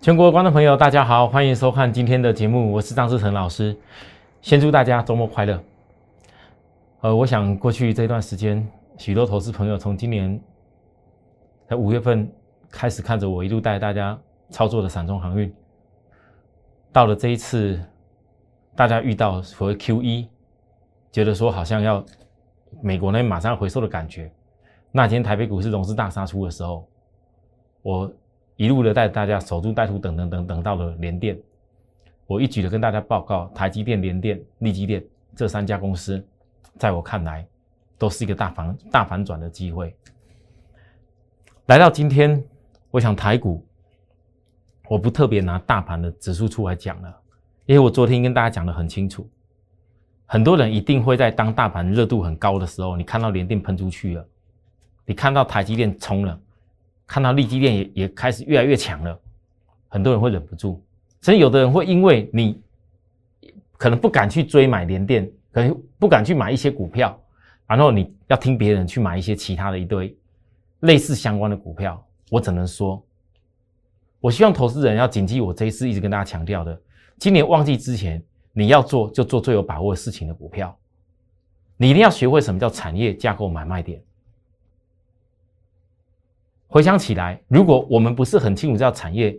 全国观众朋友，大家好，欢迎收看今天的节目，我是张志成老师。先祝大家周末快乐。呃，我想过去这段时间，许多投资朋友从今年在五月份开始看着我一路带大家操作的散中航运，到了这一次，大家遇到所谓 Q 一，觉得说好像要美国那边马上要回收的感觉。那天台北股市融资大杀出的时候，我。一路的带大家守株待兔，等等等等到了联电，我一举的跟大家报告，台积电、联电、力积电这三家公司，在我看来，都是一个大反大反转的机会。来到今天，我想台股，我不特别拿大盘的指数出来讲了，因为我昨天跟大家讲的很清楚，很多人一定会在当大盘热度很高的时候，你看到联电喷出去了，你看到台积电冲了。看到利基电也也开始越来越强了，很多人会忍不住，甚至有的人会因为你可能不敢去追买联电，可能不敢去买一些股票，然后你要听别人去买一些其他的一堆类似相关的股票。我只能说，我希望投资人要谨记我这一次一直跟大家强调的：今年旺季之前，你要做就做最有把握的事情的股票，你一定要学会什么叫产业架构买卖点。回想起来，如果我们不是很清楚这条产业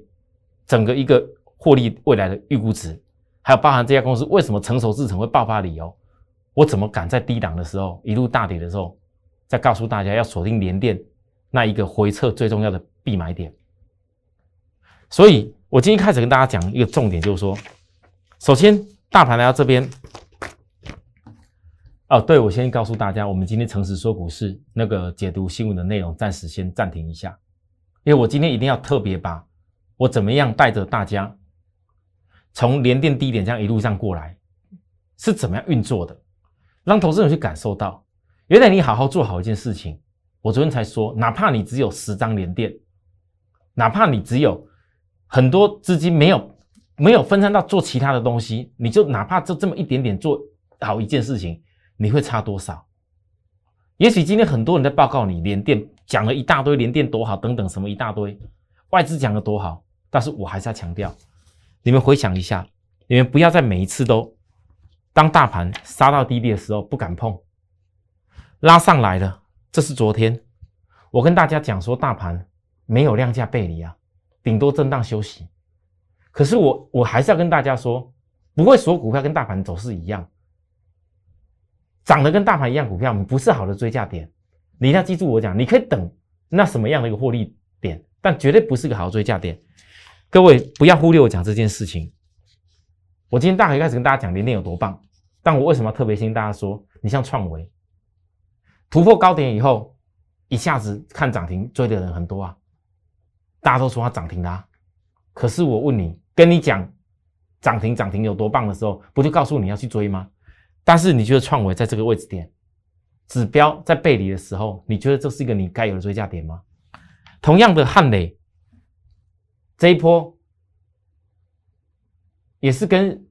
整个一个获利未来的预估值，还有包含这家公司为什么成熟制成会爆发理由，我怎么敢在低档的时候一路大跌的时候，再告诉大家要锁定联电那一个回撤最重要的必买点？所以我今天开始跟大家讲一个重点，就是说，首先大盘来到这边。哦，对，我先告诉大家，我们今天诚实说股市那个解读新闻的内容暂时先暂停一下，因为我今天一定要特别把我怎么样带着大家从连电低点这样一路上过来是怎么样运作的，让投资人去感受到，原来你好好做好一件事情。我昨天才说，哪怕你只有十张连电，哪怕你只有很多资金没有没有分散到做其他的东西，你就哪怕就这么一点点做好一件事情。你会差多少？也许今天很多人在报告你连电讲了一大堆，连电多好等等什么一大堆，外资讲的多好，但是我还是要强调，你们回想一下，你们不要在每一次都当大盘杀到低点的时候不敢碰，拉上来了，这是昨天我跟大家讲说大盘没有量价背离啊，顶多震荡休息，可是我我还是要跟大家说，不会所有股票跟大盘走势一样。涨得跟大盘一样，股票不是好的追价点，你一定要记住我讲，你可以等那什么样的一个获利点，但绝对不是个好的追价点。各位不要忽略我讲这件事情。我今天大概开始跟大家讲联电有多棒，但我为什么要特别先跟大家说，你像创维突破高点以后，一下子看涨停追的人很多啊，大家都说它涨停啦。可是我问你，跟你讲涨停涨停有多棒的时候，不就告诉你要去追吗？但是你觉得创维在这个位置点，指标在背离的时候，你觉得这是一个你该有的追加点吗？同样的汉磊这一波也是跟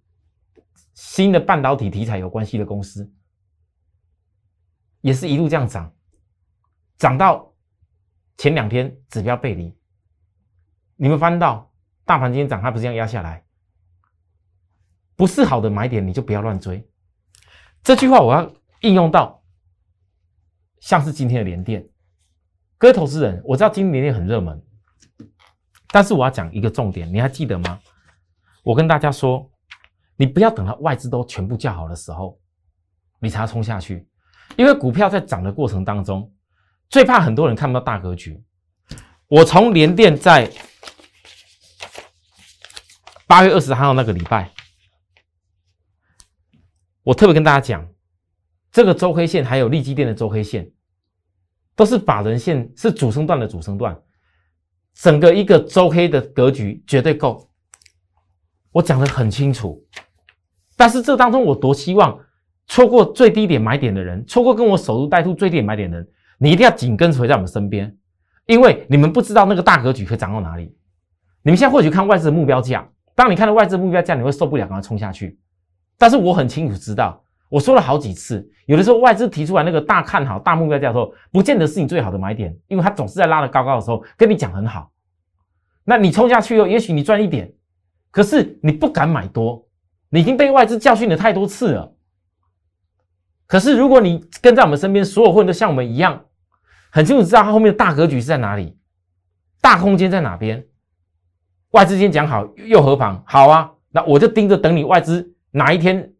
新的半导体题材有关系的公司，也是一路这样涨，涨到前两天指标背离，你们翻到大盘今天涨，它不是这样压下来，不是好的买点，你就不要乱追。这句话我要应用到，像是今天的联电，各位投资人，我知道今天连电很热门，但是我要讲一个重点，你还记得吗？我跟大家说，你不要等到外资都全部叫好的时候，你才冲下去，因为股票在涨的过程当中，最怕很多人看不到大格局。我从联电在八月二十号那个礼拜。我特别跟大家讲，这个周黑线还有利基电的周黑线，都是法人线，是主升段的主升段，整个一个周黑的格局绝对够。我讲的很清楚，但是这当中我多希望错过最低点买点的人，错过跟我守株待兔最低点买点的人，你一定要紧跟随在我们身边，因为你们不知道那个大格局可以涨到哪里。你们现在或许看外资的目标价，当你看到外资目标价，你会受不了，赶快冲下去。但是我很清楚知道，我说了好几次，有的时候外资提出来那个大看好、大目标价的时候，不见得是你最好的买点，因为它总是在拉的高高的时候跟你讲很好。那你冲下去后，也许你赚一点，可是你不敢买多，你已经被外资教训了太多次了。可是如果你跟在我们身边，所有混都像我们一样，很清楚知道它后面的大格局是在哪里，大空间在哪边。外资先讲好又何妨？好啊，那我就盯着等你外资哪一天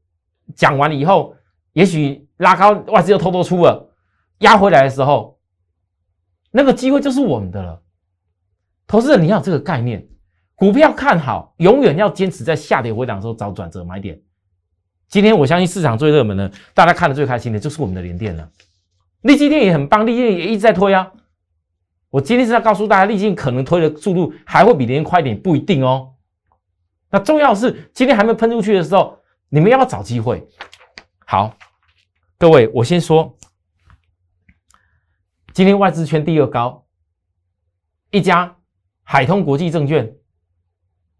讲完了以后，也许拉高外资又偷偷出了，压回来的时候，那个机会就是我们的了。投资人你要有这个概念，股票看好，永远要坚持在下跌回档的时候找转折买点。今天我相信市场最热门的，大家看的最开心的就是我们的联电了。利基电也很棒，利基也一直在推啊。我今天是要告诉大家，立晶可能推的速度还会比联快一点，不一定哦。那重要是今天还没喷出去的时候，你们要不要找机会？好，各位，我先说，今天外资圈第二高，一家海通国际证券，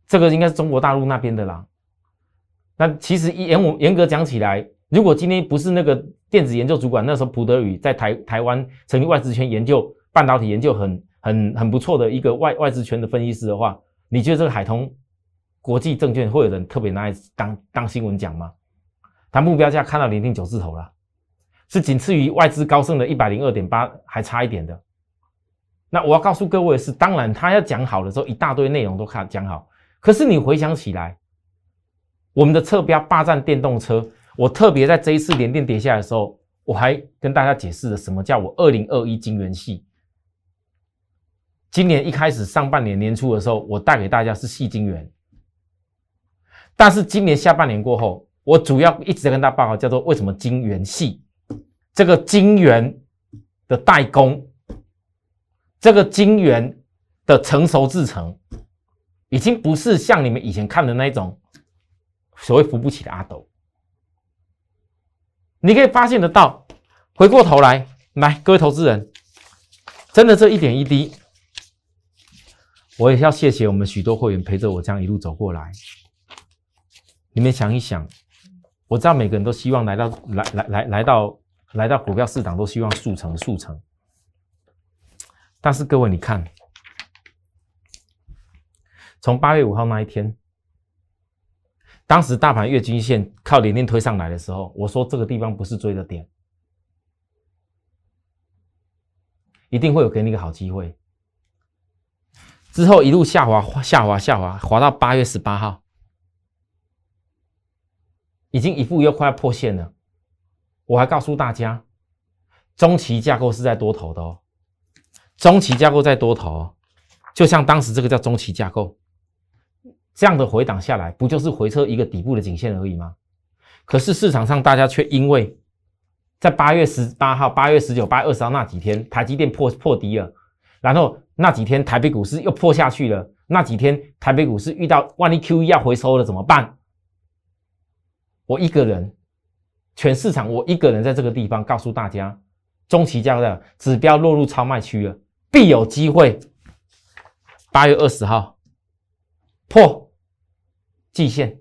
这个应该是中国大陆那边的啦。那其实严我严格讲起来，如果今天不是那个电子研究主管那时候蒲德宇在台台湾成立外资圈研究。半导体研究很很很不错的一个外外资圈的分析师的话，你觉得这个海通国际证券会有人特别拿来当当新闻讲吗？他目标价看到连定九字头了，是仅次于外资高盛的一百零二点八，还差一点的。那我要告诉各位是，当然他要讲好的时候，一大堆内容都看讲好。可是你回想起来，我们的侧标霸占电动车，我特别在这一次连电跌下来的时候，我还跟大家解释了什么叫我二零二一金元系。今年一开始上半年年初的时候，我带给大家是细金元，但是今年下半年过后，我主要一直在跟大家报告，叫做为什么晶圆系，这个晶圆的代工，这个晶圆的成熟制成，已经不是像你们以前看的那种所谓扶不起的阿斗，你可以发现得到，回过头来，来各位投资人，真的这一点一滴。我也要谢谢我们许多会员陪着我这样一路走过来。你们想一想，我知道每个人都希望来到来来来来到来到股票市场都希望速成速成，但是各位你看，从八月五号那一天，当时大盘月均线靠连电推上来的时候，我说这个地方不是追的点，一定会有给你一个好机会。之后一路下滑，下滑，下滑，滑到八月十八号，已经一步又快要破线了。我还告诉大家，中期架构是在多头的哦，中期架构在多头哦，就像当时这个叫中期架构，这样的回档下来，不就是回撤一个底部的颈线而已吗？可是市场上大家却因为在八月十八号、八月十九、八月二十号那几天，台积电破破低了。然后那几天台北股市又破下去了，那几天台北股市遇到万一 Q E 要回收了怎么办？我一个人，全市场我一个人在这个地方告诉大家，中期价的指标落入超卖区了，必有机会。八月二十号破季线，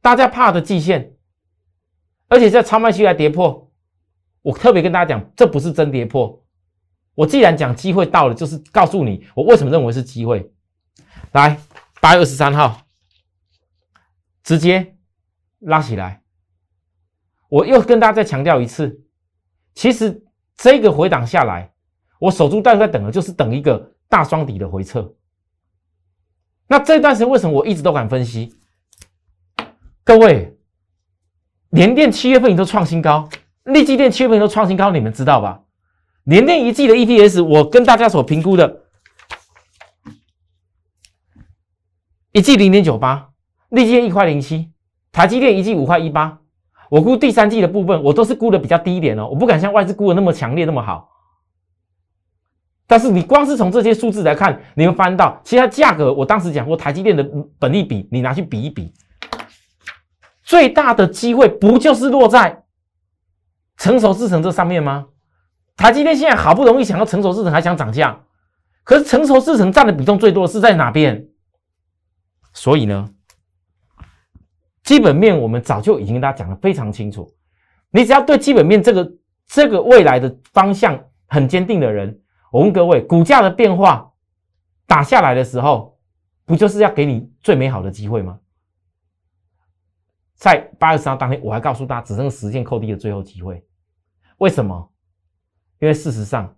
大家怕的季线，而且在超卖区还跌破，我特别跟大家讲，这不是真跌破。我既然讲机会到了，就是告诉你我为什么认为是机会。来，八月二十三号，直接拉起来。我又跟大家再强调一次，其实这个回档下来，我守株待兔在等的，就是等一个大双底的回撤。那这段时间为什么我一直都敢分析？各位，联电七月份你都创新高，立基电七月份都创新高，你们知道吧？联电一季的 EPS，我跟大家所评估的，一季零点九八，立电一块零七，台积电一季五块一八，我估第三季的部分，我都是估的比较低一点哦，我不敢像外资估的那么强烈那么好。但是你光是从这些数字来看，你会翻到，其他价格，我当时讲过，台积电的本利比，你拿去比一比，最大的机会不就是落在成熟制程这上面吗？台积电现在好不容易想要成熟制程，还想涨价，可是成熟制程占的比重最多的是在哪边？所以呢，基本面我们早就已经跟大家讲的非常清楚。你只要对基本面这个这个未来的方向很坚定的人，我问各位，股价的变化打下来的时候，不就是要给你最美好的机会吗？在八月十号当天，我还告诉大家，只剩十线扣低的最后机会。为什么？因为事实上，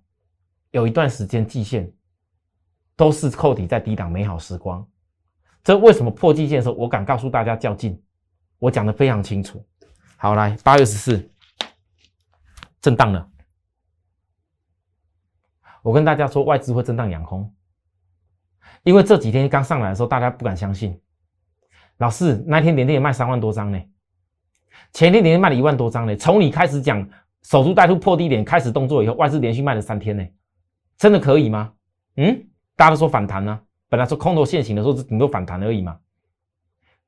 有一段时间季线都是扣底在低档美好时光。这为什么破季线的时候，我敢告诉大家较劲？我讲的非常清楚。好，来八月十四，震荡了。我跟大家说，外资会震荡养空，因为这几天刚上来的时候，大家不敢相信。老师，那天连跌也卖三万多张呢，前天连跌卖了一万多张呢。从你开始讲守株待兔破低点开始动作以后，外资连续卖了三天呢，真的可以吗？嗯，大家都说反弹呢，本来说空头现行的时候是顶多反弹而已嘛。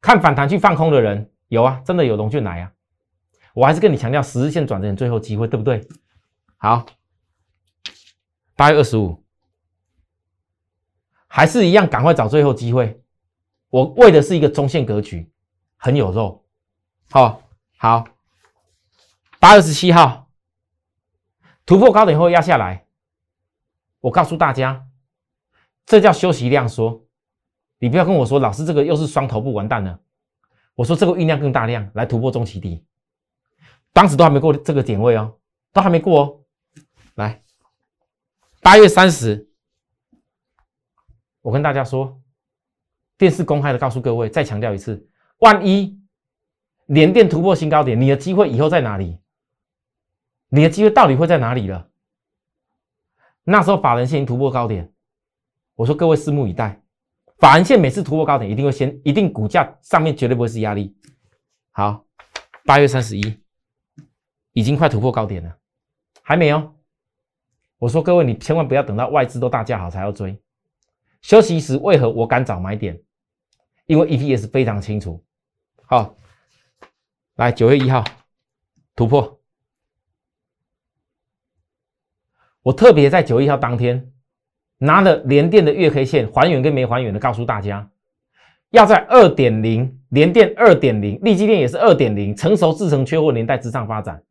看反弹去放空的人有啊，真的有龙俊来啊。我还是跟你强调十日线转折最后机会，对不对？好，八月二十五，还是一样，赶快找最后机会。我为的是一个中线格局，很有肉。好，好，八月十七号突破高点后压下来，我告诉大家，这叫休息量缩。你不要跟我说，老师这个又是双头部，完蛋了。我说这个酝酿更大量来突破中期底。当时都还没过这个点位哦，都还没过哦。来，八月三十，我跟大家说，电视公开的告诉各位，再强调一次，万一连电突破新高点，你的机会以后在哪里？你的机会到底会在哪里了？那时候法人线突破高点，我说各位拭目以待。法人线每次突破高点，一定会先，一定股价上面绝对不会是压力。好，八月三十一。已经快突破高点了，还没有。我说各位，你千万不要等到外资都大价好才要追。休息时为何我敢找买点？因为 EPS 非常清楚。好，来九月一号突破。我特别在九月一号当天拿了连电的月 K 线还原跟没还原的，告诉大家，要在二点零连电二点零，立基电也是二点零，成熟制成缺货年代之上发展。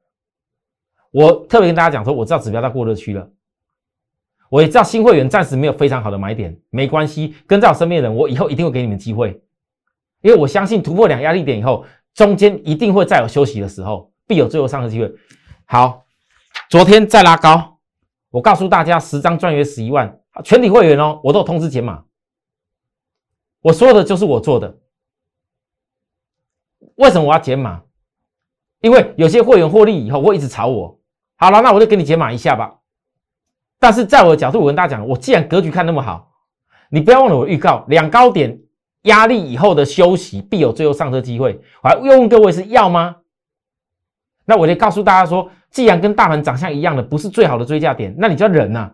我特别跟大家讲说，我知道指标在过热区了，我也知道新会员暂时没有非常好的买点，没关系，跟在我身边的人，我以后一定会给你们机会，因为我相信突破两压力点以后，中间一定会再有休息的时候，必有最后上车机会。好，昨天再拉高，我告诉大家，十张赚约十一万，全体会员哦，我都通知解码，我说的就是我做的。为什么我要解码？因为有些会员获利以后会一直炒我。好了，那我就给你解码一下吧。但是在我的角度，我跟大家讲，我既然格局看那么好，你不要忘了我预告两高点压力以后的休息必有最后上车机会。我还又问各位是要吗？那我就告诉大家说，既然跟大盘长相一样的不是最好的追价点，那你就要忍呐。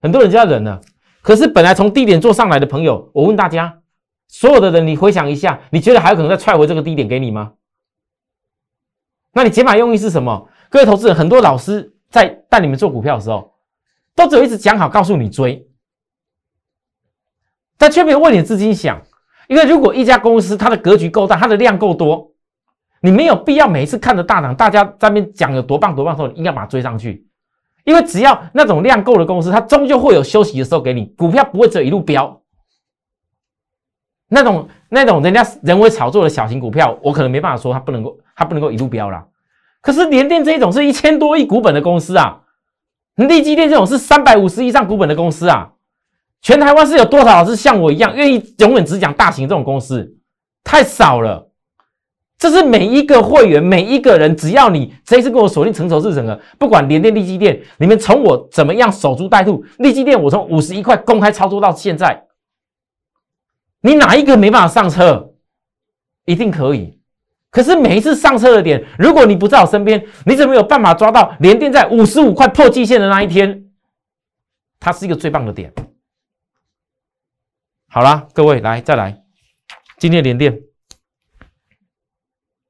很多人就要忍了。可是本来从低点做上来的朋友，我问大家，所有的人，你回想一下，你觉得还有可能再踹回这个低点给你吗？那你解码用意是什么？各位投资人，很多老师在带你们做股票的时候，都只有一直讲好，告诉你追，但却没有为你的资金想。因为如果一家公司它的格局够大，它的量够多，你没有必要每一次看着大涨，大家在那边讲有多棒多棒的时候，应该把它追上去。因为只要那种量够的公司，它终究会有休息的时候给你，股票不会只有一路飙。那种那种人家人为炒作的小型股票，我可能没办法说它不能够，它不能够一路飙了。可是联电这一种是一千多亿股本的公司啊，立基电这种是三百五十以上股本的公司啊，全台湾是有多少老师像我一样愿意永远只讲大型这种公司？太少了。这是每一个会员每一个人，只要你这一次跟我锁定成熟是整个，不管联电、立基电，你们从我怎么样守株待兔，立基电我从五十一块公开操作到现在，你哪一个没办法上车？一定可以。可是每一次上车的点，如果你不在我身边，你怎么有办法抓到连电在五十五块破季线的那一天？它是一个最棒的点。好了，各位来再来，今天连电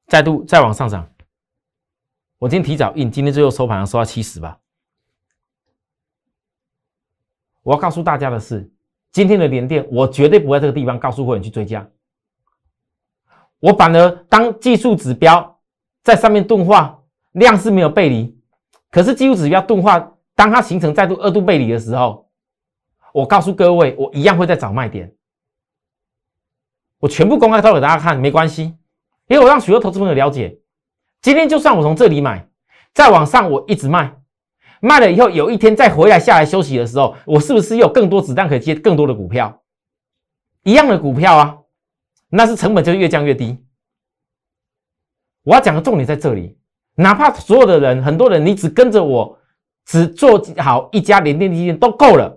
再度再往上涨。我今天提早印，今天最后收盘收到七十吧。我要告诉大家的是，今天的连电，我绝对不在这个地方告诉会员去追加。我反而当技术指标在上面钝化，量是没有背离，可是技术指标钝化，当它形成再度二度背离的时候，我告诉各位，我一样会在找卖点。我全部公开掏给大家看，没关系，因为我让许多投资朋友了解，今天就算我从这里买，再往上我一直卖，卖了以后有一天再回来下来休息的时候，我是不是有更多子弹可以接更多的股票？一样的股票啊，那是成本就越降越低。我要讲的重点在这里，哪怕所有的人，很多人你只跟着我，只做好一家联电基金都够了。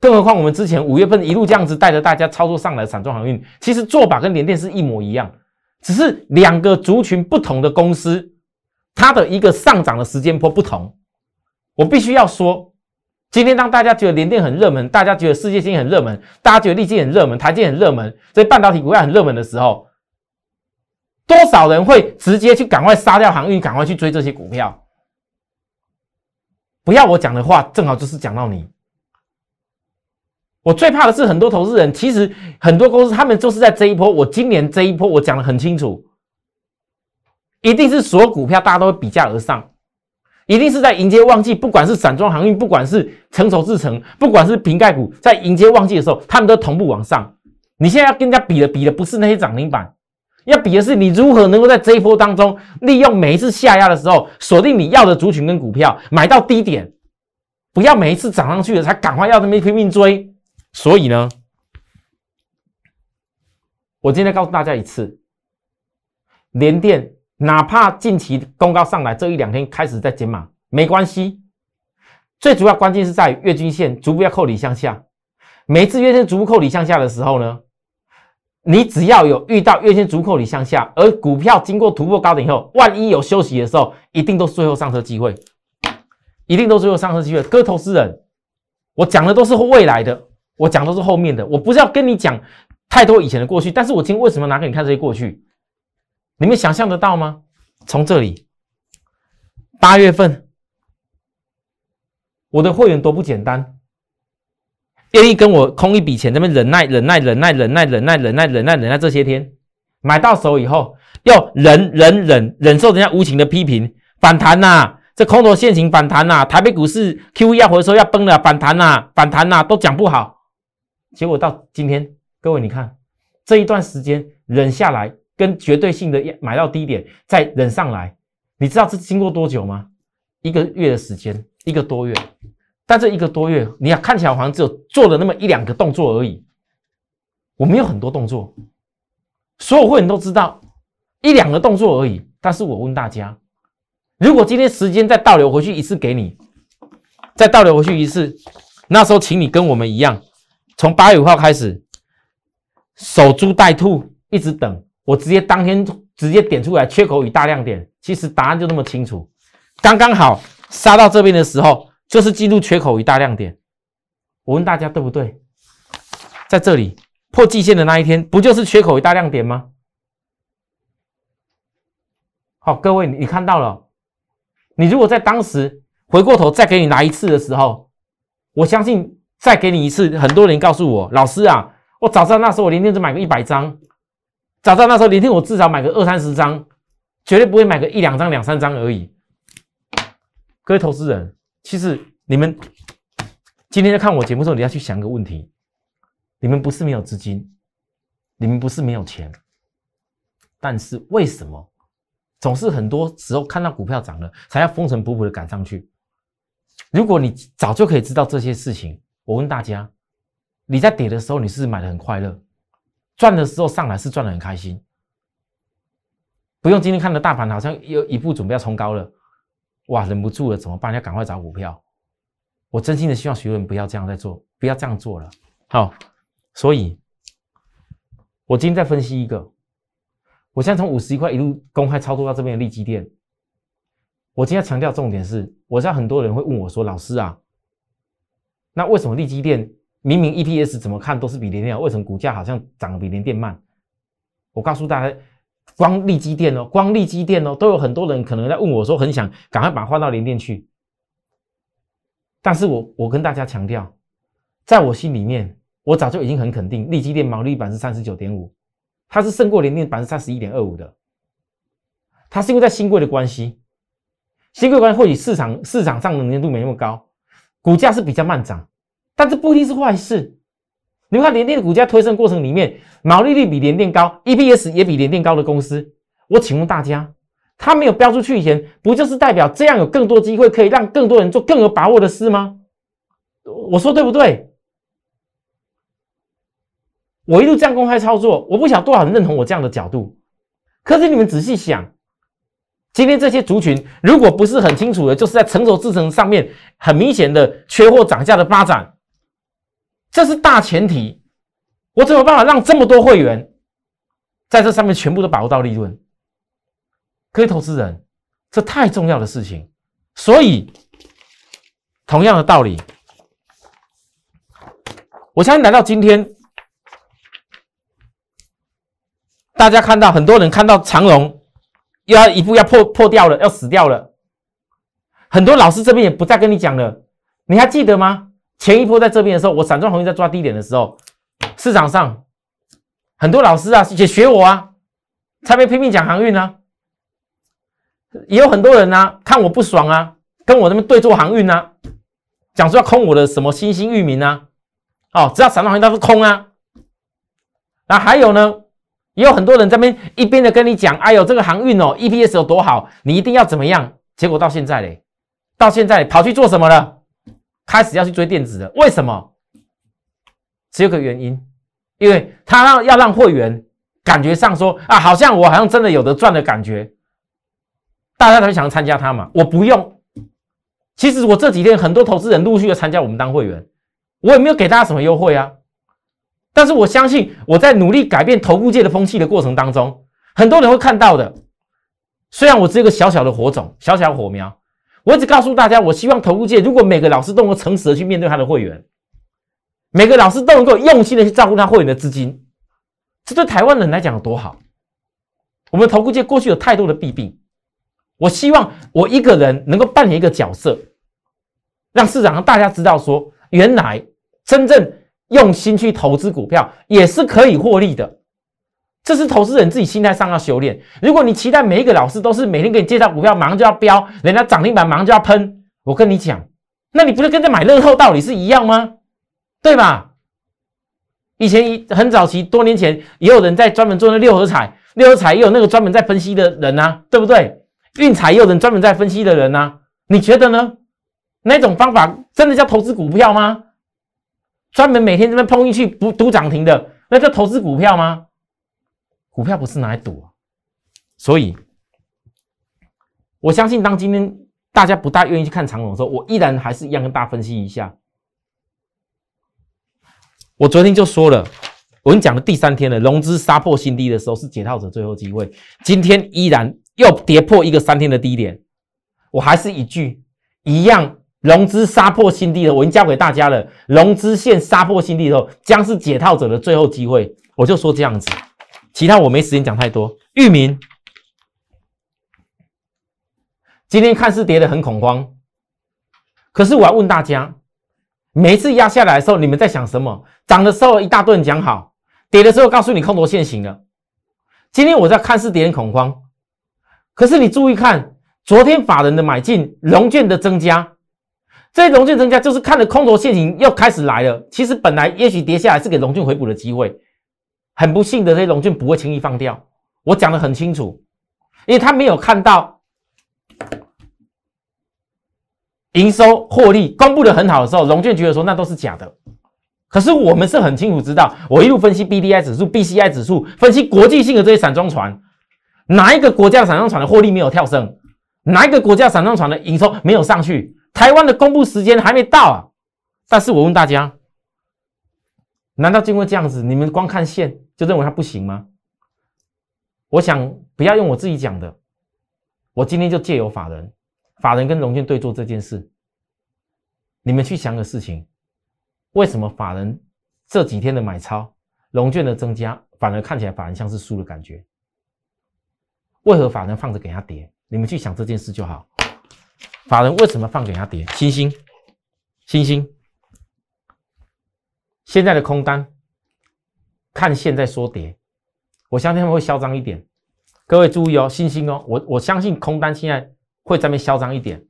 更何况我们之前五月份一路这样子带着大家操作上来的散装航运，其实做法跟联电是一模一样，只是两个族群不同的公司，它的一个上涨的时间波不同。我必须要说，今天当大家觉得联电很热门，大家觉得世界星很热门，大家觉得立积很热门，台积很热门，这些半导体股票很热门的时候，多少人会直接去赶快杀掉航运，赶快去追这些股票？不要我讲的话，正好就是讲到你。我最怕的是很多投资人，其实很多公司他们就是在这一波。我今年这一波我讲的很清楚，一定是所有股票大家都会比价而上，一定是在迎接旺季，不管是散装航运，不管是成熟制成，不管是瓶盖股，在迎接旺季的时候，他们都同步往上。你现在要跟人家比的，比的不是那些涨停板，要比的是你如何能够在这一波当中，利用每一次下压的时候，锁定你要的族群跟股票，买到低点，不要每一次涨上去了才赶快要这么拼命追。所以呢，我今天告诉大家一次，联电哪怕近期公告上来，这一两天开始在减码，没关系。最主要关键是在月均线逐步要扣底向下。每次月线逐步扣底向下的时候呢，你只要有遇到月线逐步扣底向下，而股票经过突破高点以后，万一有休息的时候，一定都是最后上车机会，一定都是最后上车机会。各位投资人，我讲的都是未来的。我讲都是后面的，我不是要跟你讲太多以前的过去，但是我今天为什么拿给你看这些过去？你们想象得到吗？从这里，八月份，我的会员多不简单，愿意跟我空一笔钱，那边忍耐、忍耐、忍耐、忍耐、忍耐、忍耐、忍耐、忍耐这些天，买到手以后，要忍忍忍忍受人家无情的批评，反弹呐。这空头现行反弹呐，台北股市 Q E 要回收要崩了，反弹呐，反弹呐，都讲不好。结果到今天，各位你看这一段时间忍下来，跟绝对性的买到低点再忍上来，你知道这经过多久吗？一个月的时间，一个多月。但这一个多月，你要看起来好像只有做了那么一两个动作而已。我没有很多动作，所有会员都知道一两个动作而已。但是我问大家。如果今天时间再倒流回去一次给你，再倒流回去一次，那时候请你跟我们一样，从八月五号开始守株待兔，一直等。我直接当天直接点出来缺口与大量点，其实答案就那么清楚。刚刚好杀到这边的时候，就是进入缺口与大量点。我问大家对不对？在这里破季线的那一天，不就是缺口与大量点吗？好，各位你看到了。你如果在当时回过头再给你拿一次的时候，我相信再给你一次，很多人告诉我，老师啊，我早知道那时候我连天只买个一百张，早知道那时候连天我至少买个二三十张，绝对不会买个一两张、两三张而已。各位投资人，其实你们今天在看我节目的时候，你要去想个问题：你们不是没有资金，你们不是没有钱，但是为什么？总是很多时候看到股票涨了，才要风尘仆仆的赶上去。如果你早就可以知道这些事情，我问大家，你在跌的时候你是买的很快乐，赚的时候上来是赚的很开心，不用今天看的大盘好像有一步准备要冲高了，哇，忍不住了怎么办？要赶快找股票。我真心的希望学员不要这样再做，不要这样做了。好，所以我今天再分析一个。我现在从五十一块一路公开操作到这边的利基店，我今天强调重点是，我知道很多人会问我说：“老师啊，那为什么利基电明明 EPS 怎么看都是比联电好，为什么股价好像涨得比联电慢？”我告诉大家，光利基电哦，光利基电哦，都有很多人可能在问我说，很想赶快把它换到联电去。但是我我跟大家强调，在我心里面，我早就已经很肯定，利基电毛利率是三十九点五。它是胜过联电百分之三十一点二五的，它是因为在新贵的关系，新贵关系或许市场市场上能见度没那么高，股价是比较慢涨，但这不一定是坏事，你看联电的股价推升过程里面，毛利率比联电高，EPS 也比联电高的公司，我请问大家，它没有标出去以前，不就是代表这样有更多机会可以让更多人做更有把握的事吗？我说对不对？我一路这样公开操作，我不晓得多少人认同我这样的角度。可是你们仔细想，今天这些族群如果不是很清楚的，就是在成熟制程上面很明显的缺货涨价的发展，这是大前提。我怎么办法让这么多会员在这上面全部都把握到利润？各位投资人，这太重要的事情。所以，同样的道理，我相信来到今天。大家看到很多人看到长龙又要一步要破破掉了，要死掉了。很多老师这边也不再跟你讲了。你还记得吗？前一波在这边的时候，我散装红运在抓低点的时候，市场上很多老师啊也学我啊，才被拼命讲航运啊。也有很多人呢看我不爽啊，跟我那边对做航运啊，讲说要空我的什么新兴域名啊。哦，只要散装航运都是空啊。那还有呢？也有很多人这边一边的跟你讲，哎呦，这个航运哦，EPS 有多好，你一定要怎么样？结果到现在嘞，到现在跑去做什么了？开始要去追电子了。为什么？只有个原因，因为他让要让会员感觉上说啊，好像我好像真的有得赚的感觉，大家都想参加他嘛。我不用，其实我这几天很多投资人陆续的参加我们当会员，我也没有给大家什么优惠啊。但是我相信，我在努力改变投顾界的风气的过程当中，很多人会看到的。虽然我只有个小小的火种、小小火苗，我一直告诉大家，我希望投顾界如果每个老师都能够诚实的去面对他的会员，每个老师都能够用心的去照顾他会员的资金，这对台湾人来讲有多好？我们投顾界过去有太多的弊病，我希望我一个人能够扮演一个角色，让市场上大家知道说，原来真正。用心去投资股票也是可以获利的，这是投资人自己心态上要修炼。如果你期待每一个老师都是每天给你介绍股票，马上就要飙，人家涨停板马上就要喷，我跟你讲，那你不是跟在买乐透道理是一样吗？对吧？以前一很早期多年前也有人在专门做那六合彩，六合彩也有那个专门在分析的人呐，对不对？运彩也有人专门在分析的人呐，你觉得呢？那种方法真的叫投资股票吗？专门每天这边碰进去不赌涨停的，那叫投资股票吗？股票不是拿来赌啊！所以，我相信当今天大家不大愿意去看长龙的时候，我依然还是一样跟大家分析一下。我昨天就说了，我跟你讲的第三天了，融资杀破新低的时候是解套者最后机会。今天依然又跌破一个三天的低点，我还是一句一样。融资杀破新低了，我已经教给大家了。融资线杀破新低的时候，将是解套者的最后机会。我就说这样子，其他我没时间讲太多。域名今天看似跌得很恐慌，可是我要问大家，每一次压下来的时候，你们在想什么？涨的时候一大顿讲好，跌的时候告诉你空头现行了。今天我在看似跌很恐慌，可是你注意看，昨天法人的买进，融券的增加。这些融券增加，就是看着空头陷阱又开始来了。其实本来也许跌下来是给融券回补的机会，很不幸的，这些融券不会轻易放掉。我讲的很清楚，因为他没有看到营收获利公布的很好的时候，融券觉得说那都是假的。可是我们是很清楚知道，我一路分析 B D I 指数、B C I 指数，分析国际性的这些散装船，哪一个国家散装船的获利没有跳升？哪一个国家散装船的营收没有上去？台湾的公布时间还没到啊！但是我问大家，难道经过这样子，你们光看线就认为它不行吗？我想不要用我自己讲的，我今天就借由法人，法人跟融券对做这件事，你们去想个事情：为什么法人这几天的买超，融券的增加，反而看起来法人像是输的感觉？为何法人放着给他跌？你们去想这件事就好。法人为什么放给他跌？星星，星星，现在的空单，看现在说跌，我相信他们会嚣张一点。各位注意哦，星星哦，我我相信空单现在会在那边嚣张一点。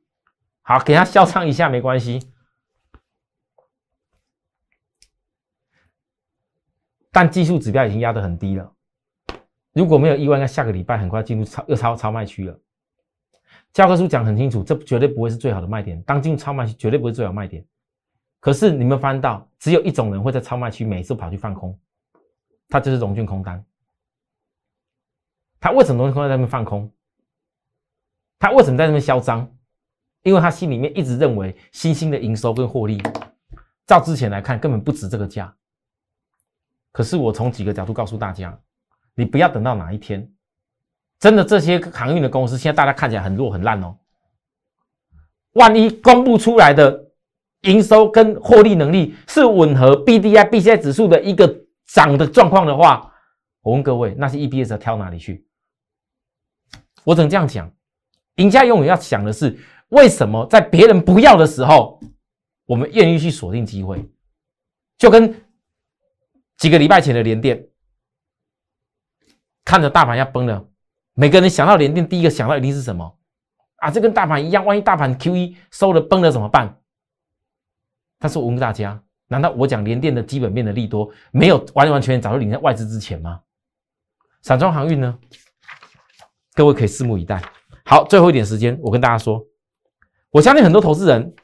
好，给他嚣张一下没关系。但技术指标已经压得很低了。如果没有意外，那下个礼拜很快进入超又超超卖区了。教科书讲很清楚，这绝对不会是最好的卖点。当进入超卖区，绝对不会最好卖点。可是你们翻到，只有一种人会在超卖区每次跑去放空，他就是融券空单。他为什么融券空单在那边放空？他为什么在那边嚣张？因为他心里面一直认为新兴的营收跟获利，照之前来看根本不值这个价。可是我从几个角度告诉大家，你不要等到哪一天，真的这些航运的公司现在大家看起来很弱很烂哦，万一公布出来的营收跟获利能力是吻合 B D I B C I 指数的一个涨的状况的话，我问各位，那些 E B S 要挑哪里去？我只能这样讲，赢家永远要想的是，为什么在别人不要的时候，我们愿意去锁定机会，就跟。几个礼拜前的连电，看着大盘要崩了，每个人想到连电，第一个想到一定是什么？啊，这跟大盘一样，万一大盘 Q 一收了崩了怎么办？但是我问大家，难道我讲连电的基本面的利多，没有完完全全早就领在外资之前吗？散装航运呢？各位可以拭目以待。好，最后一点时间，我跟大家说，我相信很多投资人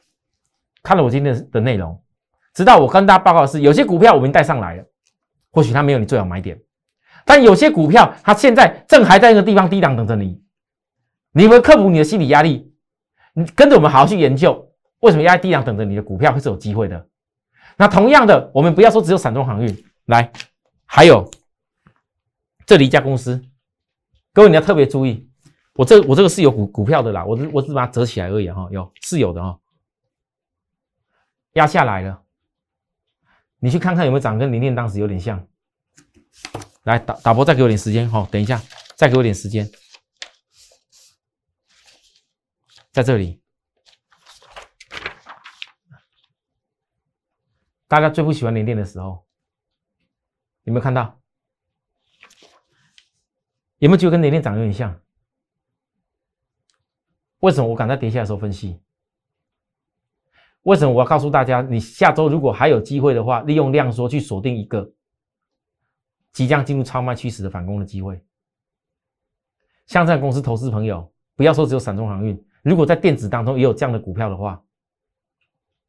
看了我今天的内容，知道我跟大家报告的是，有些股票我们带上来了。或许它没有你最好买点，但有些股票它现在正还在那个地方低档等着你，你会克服你的心理压力，你跟着我们好好去研究，为什么压在低档等着你的股票会是有机会的？那同样的，我们不要说只有散装航运，来，还有这里一家公司，各位你要特别注意，我这我这个是有股股票的啦，我我只把它折起来而已哈，有是有的哈，压下来了。你去看看有没有涨，跟林念当时有点像。来打打波，再给我点时间哈，等一下，再给我点时间，在这里。大家最不喜欢连电的时候，有没有看到？有没有觉得跟连电涨有点像？为什么我敢在跌下的时候分析？为什么我要告诉大家，你下周如果还有机会的话，利用量缩去锁定一个即将进入超卖趋势的反攻的机会？像这样公司投资朋友，不要说只有散中航运，如果在电子当中也有这样的股票的话，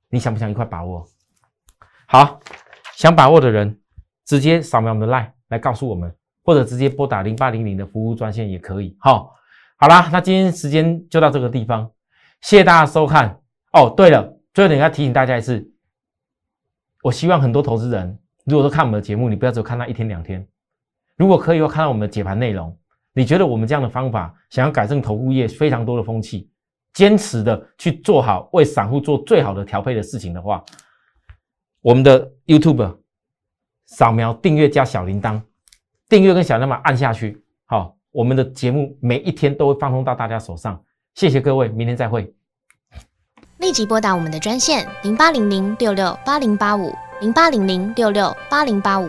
你想不想一块把握？好，想把握的人直接扫描我们的 line 来告诉我们，或者直接拨打零八零零的服务专线也可以。好，好啦，那今天时间就到这个地方，谢谢大家收看。哦，对了。最后，等下提醒大家一次，我希望很多投资人，如果说看我们的节目，你不要只有看那一天两天，如果可以，的话看到我们的解盘内容，你觉得我们这样的方法，想要改正投顾业非常多的风气，坚持的去做好为散户做最好的调配的事情的话，我们的 YouTube 扫描订阅加小铃铛，订阅跟小铃铛按下去，好，我们的节目每一天都会放送到大家手上，谢谢各位，明天再会。立即拨打我们的专线零八零零六六八零八五。零八零零六六八零八五